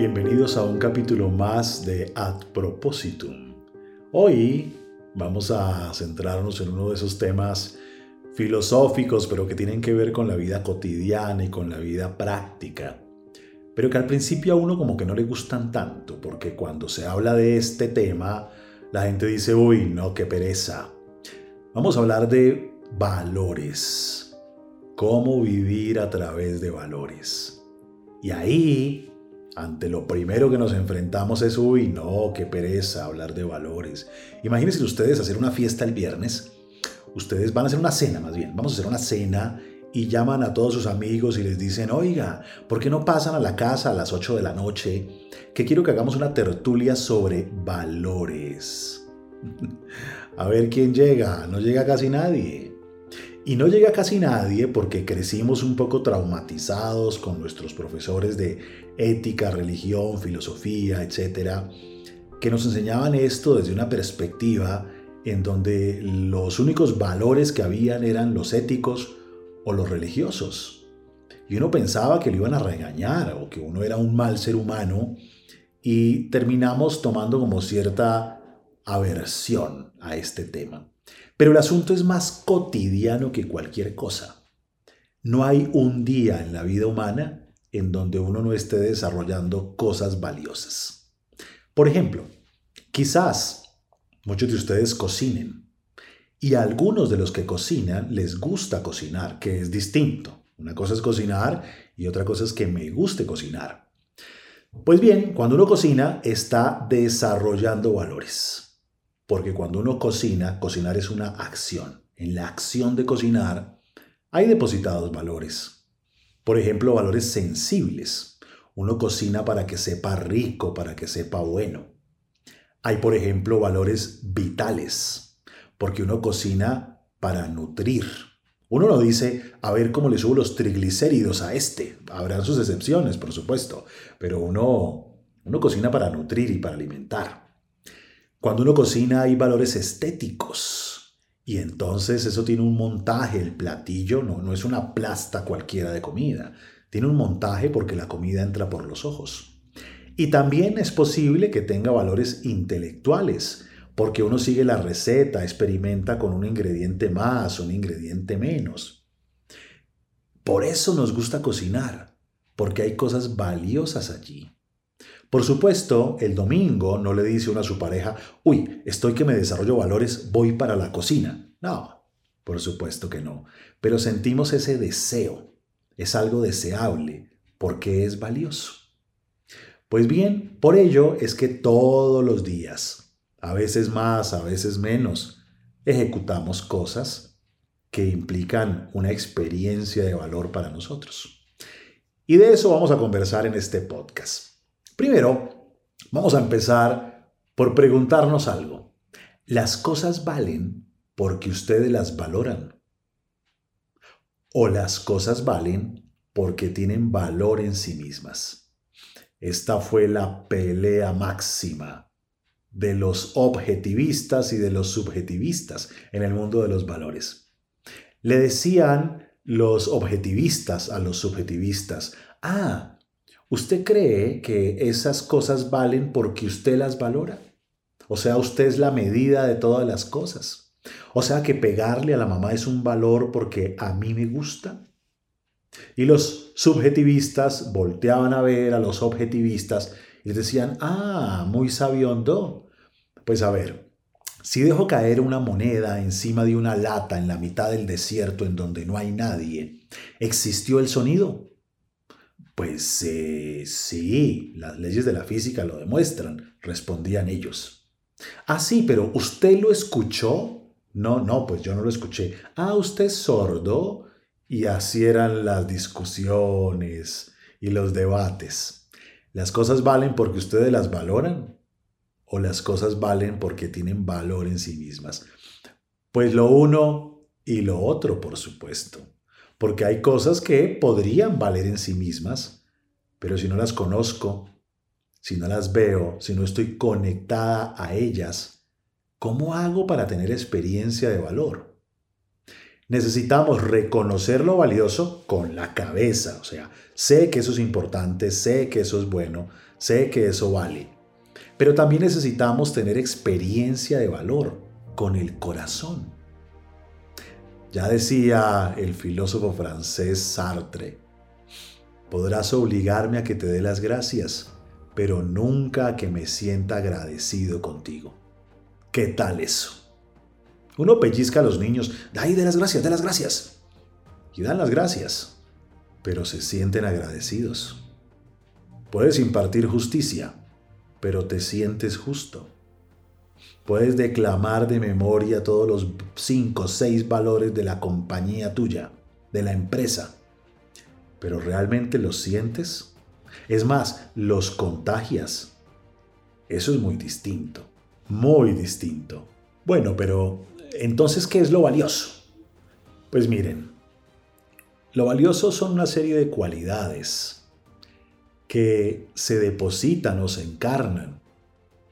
Bienvenidos a un capítulo más de Ad Propositum. Hoy vamos a centrarnos en uno de esos temas filosóficos, pero que tienen que ver con la vida cotidiana y con la vida práctica. Pero que al principio a uno como que no le gustan tanto, porque cuando se habla de este tema, la gente dice, uy, no, qué pereza. Vamos a hablar de valores. Cómo vivir a través de valores. Y ahí ante lo primero que nos enfrentamos es, uy, no, qué pereza hablar de valores. Imagínense ustedes hacer una fiesta el viernes, ustedes van a hacer una cena más bien, vamos a hacer una cena y llaman a todos sus amigos y les dicen, oiga, ¿por qué no pasan a la casa a las 8 de la noche? Que quiero que hagamos una tertulia sobre valores. a ver quién llega, no llega casi nadie. Y no llega casi nadie porque crecimos un poco traumatizados con nuestros profesores de ética, religión, filosofía, etcétera, que nos enseñaban esto desde una perspectiva en donde los únicos valores que habían eran los éticos o los religiosos. Y uno pensaba que lo iban a regañar o que uno era un mal ser humano y terminamos tomando como cierta aversión a este tema. Pero el asunto es más cotidiano que cualquier cosa. No hay un día en la vida humana en donde uno no esté desarrollando cosas valiosas. Por ejemplo, quizás muchos de ustedes cocinen y a algunos de los que cocinan les gusta cocinar, que es distinto. Una cosa es cocinar y otra cosa es que me guste cocinar. Pues bien, cuando uno cocina está desarrollando valores. Porque cuando uno cocina, cocinar es una acción. En la acción de cocinar hay depositados valores. Por ejemplo, valores sensibles. Uno cocina para que sepa rico, para que sepa bueno. Hay, por ejemplo, valores vitales, porque uno cocina para nutrir. Uno no dice, a ver cómo le subo los triglicéridos a este. Habrán sus excepciones, por supuesto, pero uno, uno cocina para nutrir y para alimentar. Cuando uno cocina hay valores estéticos y entonces eso tiene un montaje, el platillo no, no es una plasta cualquiera de comida, tiene un montaje porque la comida entra por los ojos. Y también es posible que tenga valores intelectuales, porque uno sigue la receta, experimenta con un ingrediente más, un ingrediente menos. Por eso nos gusta cocinar, porque hay cosas valiosas allí. Por supuesto, el domingo no le dice uno a su pareja, uy, estoy que me desarrollo valores, voy para la cocina. No, por supuesto que no. Pero sentimos ese deseo. Es algo deseable porque es valioso. Pues bien, por ello es que todos los días, a veces más, a veces menos, ejecutamos cosas que implican una experiencia de valor para nosotros. Y de eso vamos a conversar en este podcast. Primero, vamos a empezar por preguntarnos algo. ¿Las cosas valen porque ustedes las valoran? ¿O las cosas valen porque tienen valor en sí mismas? Esta fue la pelea máxima de los objetivistas y de los subjetivistas en el mundo de los valores. Le decían los objetivistas a los subjetivistas, ah, ¿Usted cree que esas cosas valen porque usted las valora? O sea, usted es la medida de todas las cosas. O sea, que pegarle a la mamá es un valor porque a mí me gusta. Y los subjetivistas volteaban a ver a los objetivistas y les decían, ah, muy sabiondo. Pues a ver, si dejo caer una moneda encima de una lata en la mitad del desierto en donde no hay nadie, ¿existió el sonido? Pues eh, sí, las leyes de la física lo demuestran, respondían ellos. Ah, sí, pero ¿usted lo escuchó? No, no, pues yo no lo escuché. Ah, ¿usted es sordo? Y así eran las discusiones y los debates. ¿Las cosas valen porque ustedes las valoran? ¿O las cosas valen porque tienen valor en sí mismas? Pues lo uno y lo otro, por supuesto porque hay cosas que podrían valer en sí mismas, pero si no las conozco, si no las veo, si no estoy conectada a ellas, ¿cómo hago para tener experiencia de valor? Necesitamos reconocer lo valioso con la cabeza, o sea, sé que eso es importante, sé que eso es bueno, sé que eso vale. Pero también necesitamos tener experiencia de valor con el corazón. Ya decía el filósofo francés Sartre, podrás obligarme a que te dé las gracias, pero nunca a que me sienta agradecido contigo. ¿Qué tal eso? Uno pellizca a los niños, ahí de las gracias, de las gracias. Y dan las gracias, pero se sienten agradecidos. Puedes impartir justicia, pero te sientes justo. Puedes declamar de memoria todos los cinco o seis valores de la compañía tuya, de la empresa, pero realmente los sientes. Es más, los contagias. Eso es muy distinto, muy distinto. Bueno, pero entonces, ¿qué es lo valioso? Pues miren, lo valioso son una serie de cualidades que se depositan o se encarnan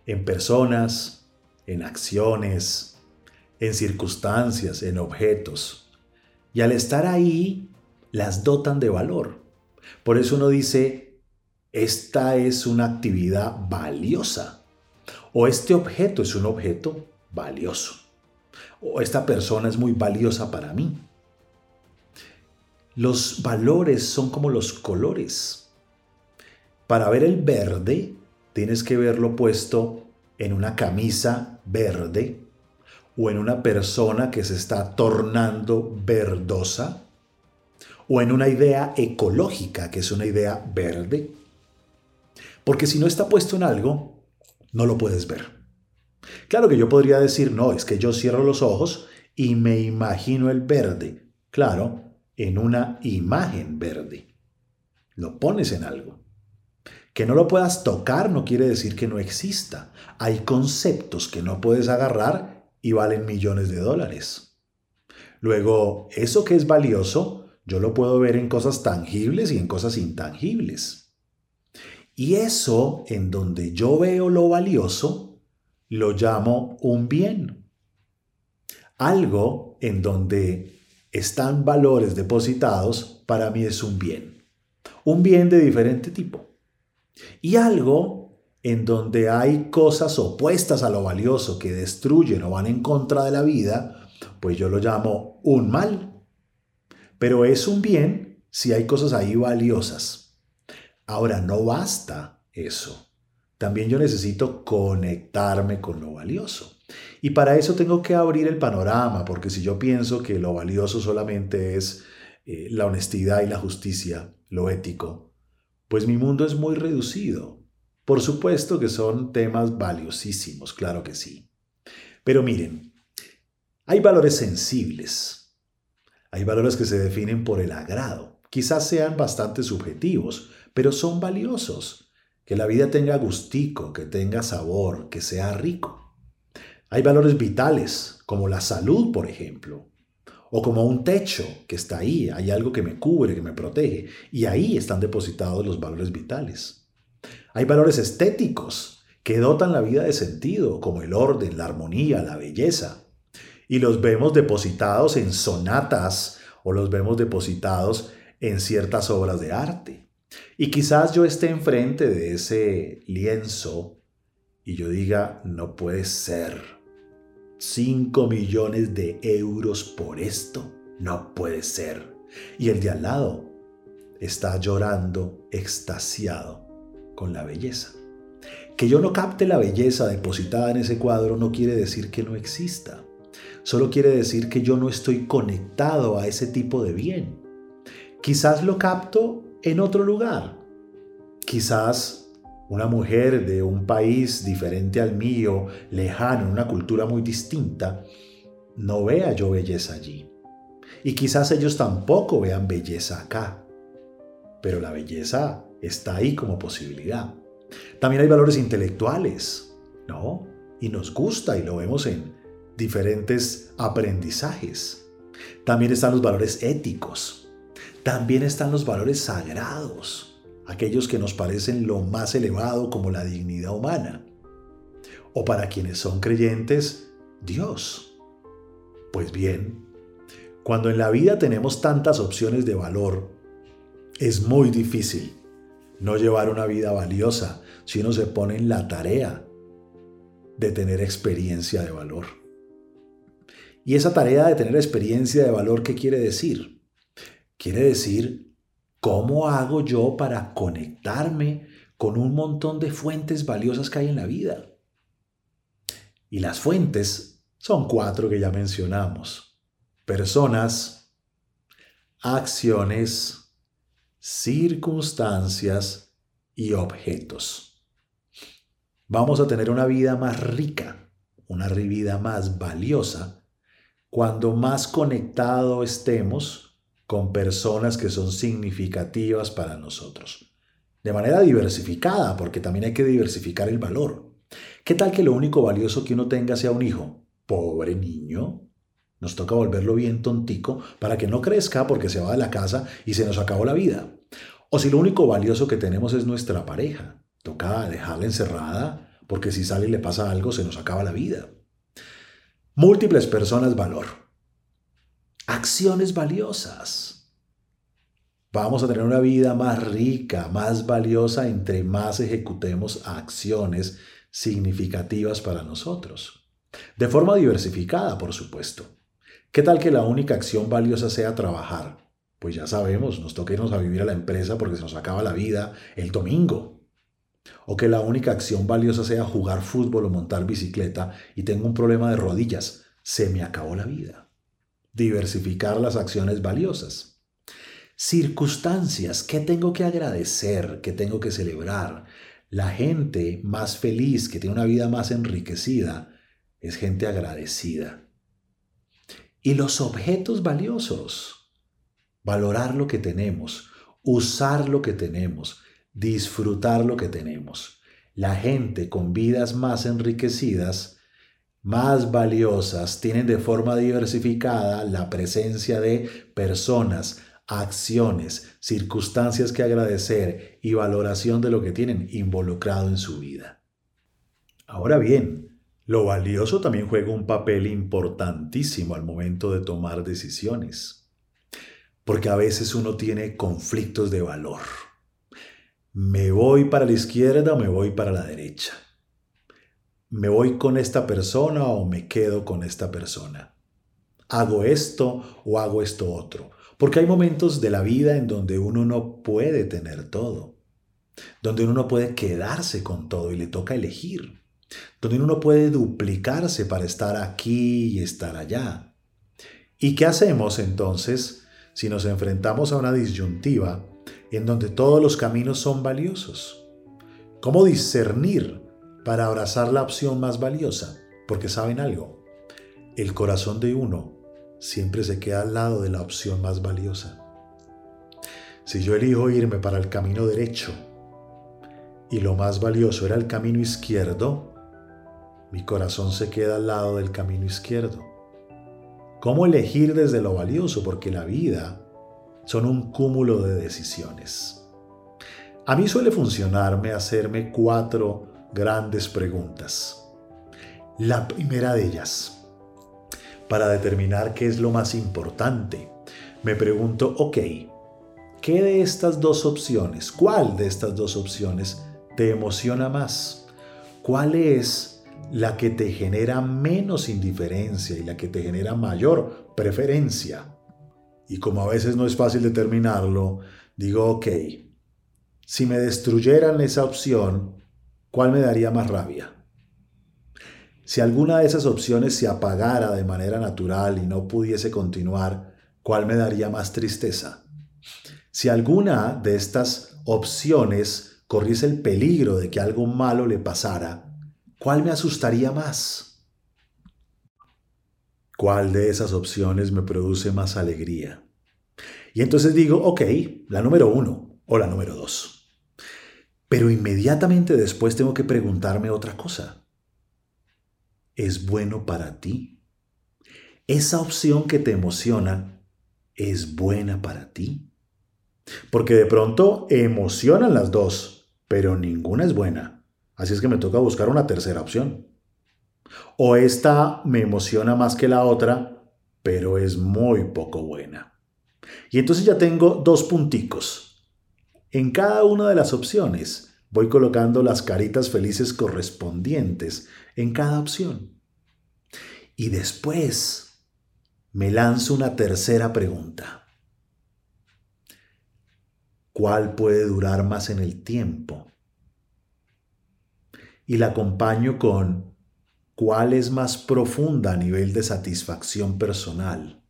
en personas, en acciones, en circunstancias, en objetos. Y al estar ahí, las dotan de valor. Por eso uno dice, esta es una actividad valiosa o este objeto es un objeto valioso o esta persona es muy valiosa para mí. Los valores son como los colores. Para ver el verde, tienes que verlo puesto en una camisa verde o en una persona que se está tornando verdosa o en una idea ecológica, que es una idea verde. Porque si no está puesto en algo, no lo puedes ver. Claro que yo podría decir, no, es que yo cierro los ojos y me imagino el verde. Claro, en una imagen verde. Lo pones en algo. Que no lo puedas tocar no quiere decir que no exista. Hay conceptos que no puedes agarrar y valen millones de dólares. Luego, eso que es valioso, yo lo puedo ver en cosas tangibles y en cosas intangibles. Y eso en donde yo veo lo valioso, lo llamo un bien. Algo en donde están valores depositados, para mí es un bien. Un bien de diferente tipo. Y algo en donde hay cosas opuestas a lo valioso que destruyen o van en contra de la vida, pues yo lo llamo un mal. Pero es un bien si hay cosas ahí valiosas. Ahora, no basta eso. También yo necesito conectarme con lo valioso. Y para eso tengo que abrir el panorama, porque si yo pienso que lo valioso solamente es eh, la honestidad y la justicia, lo ético, pues mi mundo es muy reducido. Por supuesto que son temas valiosísimos, claro que sí. Pero miren, hay valores sensibles. Hay valores que se definen por el agrado. Quizás sean bastante subjetivos, pero son valiosos que la vida tenga gustico, que tenga sabor, que sea rico. Hay valores vitales, como la salud, por ejemplo, o como un techo que está ahí, hay algo que me cubre, que me protege, y ahí están depositados los valores vitales. Hay valores estéticos que dotan la vida de sentido, como el orden, la armonía, la belleza, y los vemos depositados en sonatas o los vemos depositados en ciertas obras de arte. Y quizás yo esté enfrente de ese lienzo y yo diga, no puede ser. 5 millones de euros por esto. No puede ser. Y el de al lado está llorando extasiado con la belleza. Que yo no capte la belleza depositada en ese cuadro no quiere decir que no exista. Solo quiere decir que yo no estoy conectado a ese tipo de bien. Quizás lo capto en otro lugar. Quizás una mujer de un país diferente al mío, lejano, en una cultura muy distinta, no vea yo belleza allí. Y quizás ellos tampoco vean belleza acá. Pero la belleza está ahí como posibilidad. También hay valores intelectuales, ¿no? Y nos gusta y lo vemos en diferentes aprendizajes. También están los valores éticos. También están los valores sagrados, aquellos que nos parecen lo más elevado como la dignidad humana. O para quienes son creyentes, Dios. Pues bien, Cuando en la vida tenemos tantas opciones de valor, es muy difícil no llevar una vida valiosa si uno se pone en la tarea de tener experiencia de valor. Y esa tarea de tener experiencia de valor, ¿qué quiere decir? Quiere decir, ¿cómo hago yo para conectarme con un montón de fuentes valiosas que hay en la vida? Y las fuentes son cuatro que ya mencionamos. Personas, acciones, circunstancias y objetos. Vamos a tener una vida más rica, una vida más valiosa, cuando más conectado estemos con personas que son significativas para nosotros. De manera diversificada, porque también hay que diversificar el valor. ¿Qué tal que lo único valioso que uno tenga sea un hijo? Pobre niño. Nos toca volverlo bien tontico para que no crezca porque se va de la casa y se nos acabó la vida. O si lo único valioso que tenemos es nuestra pareja, toca dejarla encerrada porque si sale y le pasa algo se nos acaba la vida. Múltiples personas valor. Acciones valiosas. Vamos a tener una vida más rica, más valiosa entre más ejecutemos acciones significativas para nosotros. De forma diversificada, por supuesto. ¿Qué tal que la única acción valiosa sea trabajar? Pues ya sabemos, nos toca irnos a vivir a la empresa porque se nos acaba la vida el domingo. O que la única acción valiosa sea jugar fútbol o montar bicicleta y tengo un problema de rodillas. Se me acabó la vida. Diversificar las acciones valiosas. Circunstancias, ¿qué tengo que agradecer? ¿Qué tengo que celebrar? La gente más feliz, que tiene una vida más enriquecida, es gente agradecida. Y los objetos valiosos, valorar lo que tenemos, usar lo que tenemos, disfrutar lo que tenemos. La gente con vidas más enriquecidas, más valiosas, tienen de forma diversificada la presencia de personas, acciones, circunstancias que agradecer y valoración de lo que tienen involucrado en su vida. Ahora bien, lo valioso también juega un papel importantísimo al momento de tomar decisiones, porque a veces uno tiene conflictos de valor. ¿Me voy para la izquierda o me voy para la derecha? ¿Me voy con esta persona o me quedo con esta persona? ¿Hago esto o hago esto otro? Porque hay momentos de la vida en donde uno no puede tener todo, donde uno no puede quedarse con todo y le toca elegir, donde uno no puede duplicarse para estar aquí y estar allá. ¿Y qué hacemos entonces si nos enfrentamos a una disyuntiva en donde todos los caminos son valiosos? ¿Cómo discernir para abrazar la opción más valiosa? Porque saben algo, el corazón de uno siempre se queda al lado de la opción más valiosa. Si yo elijo irme para el camino derecho y lo más valioso era el camino izquierdo, mi corazón se queda al lado del camino izquierdo. ¿Cómo elegir desde lo valioso? Porque la vida son un cúmulo de decisiones. A mí suele funcionarme hacerme cuatro grandes preguntas. La primera de ellas, para determinar qué es lo más importante. Me pregunto, ok, ¿qué de estas dos opciones, cuál de estas dos opciones te emociona más? ¿Cuál es la que te genera menos indiferencia y la que te genera mayor preferencia? Y como a veces no es fácil determinarlo, digo, ok, si me destruyeran esa opción, ¿cuál me daría más rabia? Si alguna de esas opciones se apagara de manera natural y no pudiese continuar, ¿cuál me daría más tristeza? Si alguna de estas opciones corriese el peligro de que algo malo le pasara, ¿cuál me asustaría más? ¿Cuál de esas opciones me produce más alegría? Y entonces digo, ok, la número uno o la número dos. Pero inmediatamente después tengo que preguntarme otra cosa es bueno para ti? ¿Esa opción que te emociona es buena para ti? Porque de pronto emocionan las dos, pero ninguna es buena. Así es que me toca buscar una tercera opción. O esta me emociona más que la otra, pero es muy poco buena. Y entonces ya tengo dos punticos. En cada una de las opciones voy colocando las caritas felices correspondientes en cada opción. Y después me lanzo una tercera pregunta. ¿Cuál puede durar más en el tiempo? Y la acompaño con ¿cuál es más profunda a nivel de satisfacción personal?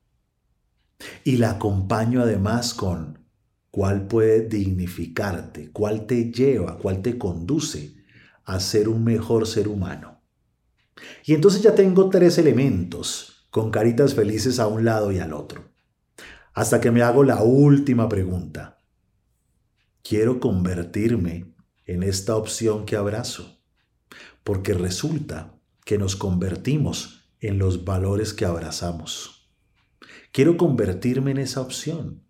Y la acompaño además con cuál puede dignificarte, cuál te lleva, cuál te conduce a ser un mejor ser humano. Y entonces ya tengo tres elementos con caritas felices a un lado y al otro. Hasta que me hago la última pregunta. Quiero convertirme en esta opción que abrazo, porque resulta que nos convertimos en los valores que abrazamos. Quiero convertirme en esa opción,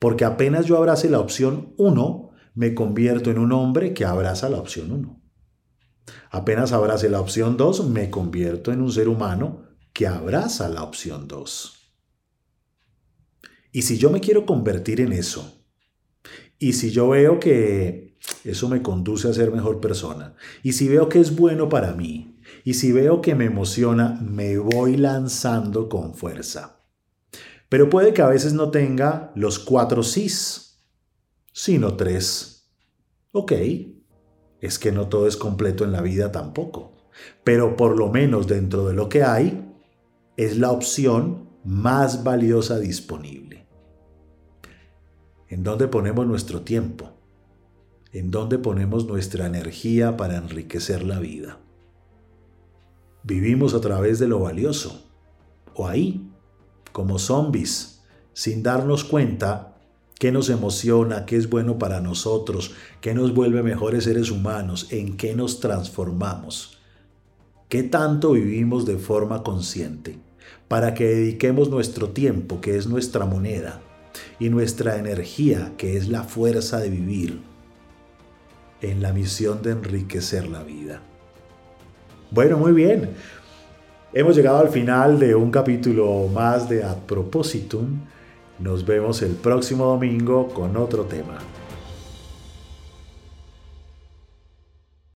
porque apenas yo abrace la opción 1, me convierto en un hombre que abraza la opción 1. Apenas abrace la opción 2, me convierto en un ser humano que abraza la opción 2. Y si yo me quiero convertir en eso, y si yo veo que eso me conduce a ser mejor persona, y si veo que es bueno para mí, y si veo que me emociona, me voy lanzando con fuerza. Pero puede que a veces no tenga los cuatro sís, sino tres. Ok, es que no todo es completo en la vida tampoco. Pero por lo menos dentro de lo que hay, es la opción más valiosa disponible. ¿En dónde ponemos nuestro tiempo? ¿En dónde ponemos nuestra energía para enriquecer la vida? Vivimos a través de lo valioso, o ahí, como zombies, sin darnos cuenta qué nos emociona, qué es bueno para nosotros, qué nos vuelve mejores seres humanos, en qué nos transformamos, qué tanto vivimos de forma consciente, para que dediquemos nuestro tiempo, que es nuestra moneda, y nuestra energía, que es la fuerza de vivir, en la misión de enriquecer la vida. Bueno, muy bien. Hemos llegado al final de un capítulo más de Ad Propositum. Nos vemos el próximo domingo con otro tema.